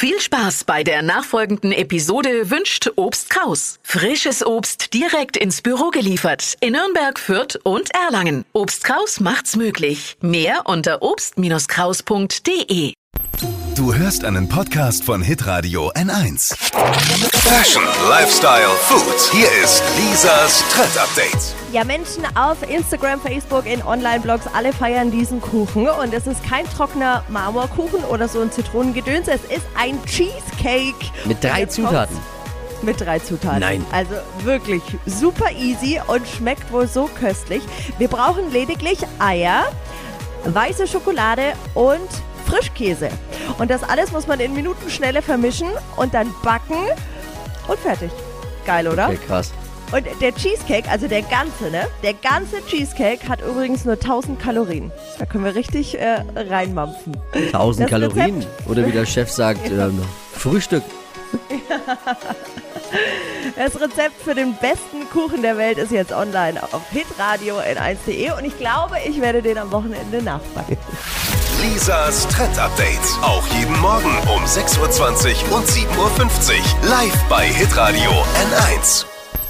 Viel Spaß bei der nachfolgenden Episode wünscht Obst Kraus. Frisches Obst direkt ins Büro geliefert in Nürnberg, Fürth und Erlangen. Obst Kraus macht's möglich. Mehr unter obst-kraus.de. Du hörst einen Podcast von Hitradio N1. Fashion, Lifestyle, Food. Hier ist Lisas Trend Update. Ja, Menschen auf Instagram, Facebook, in Online-Blogs, alle feiern diesen Kuchen. Und es ist kein trockener Marmorkuchen oder so ein Zitronengedöns. Es ist ein Cheesecake. Mit drei. Zutaten. Mit drei Zutaten. Nein. Also wirklich super easy und schmeckt wohl so köstlich. Wir brauchen lediglich Eier, weiße Schokolade und Frischkäse. Und das alles muss man in Minutenschnelle vermischen und dann backen und fertig. Geil, oder? Okay, krass. Und der Cheesecake, also der ganze, ne? Der ganze Cheesecake hat übrigens nur 1000 Kalorien. Da können wir richtig äh, reinmampfen. 1000 Das Kalorien. Rezept- Oder wie der Chef sagt, ähm, Frühstück. Das Rezept für den besten Kuchen der Welt ist jetzt online auf hitradio n1.de und ich glaube, ich werde den am Wochenende nachbacken. Lisas Trend Update. Auch jeden Morgen um 6.20 Uhr und 7.50 Uhr. Live bei Hitradio N1.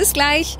Bis gleich.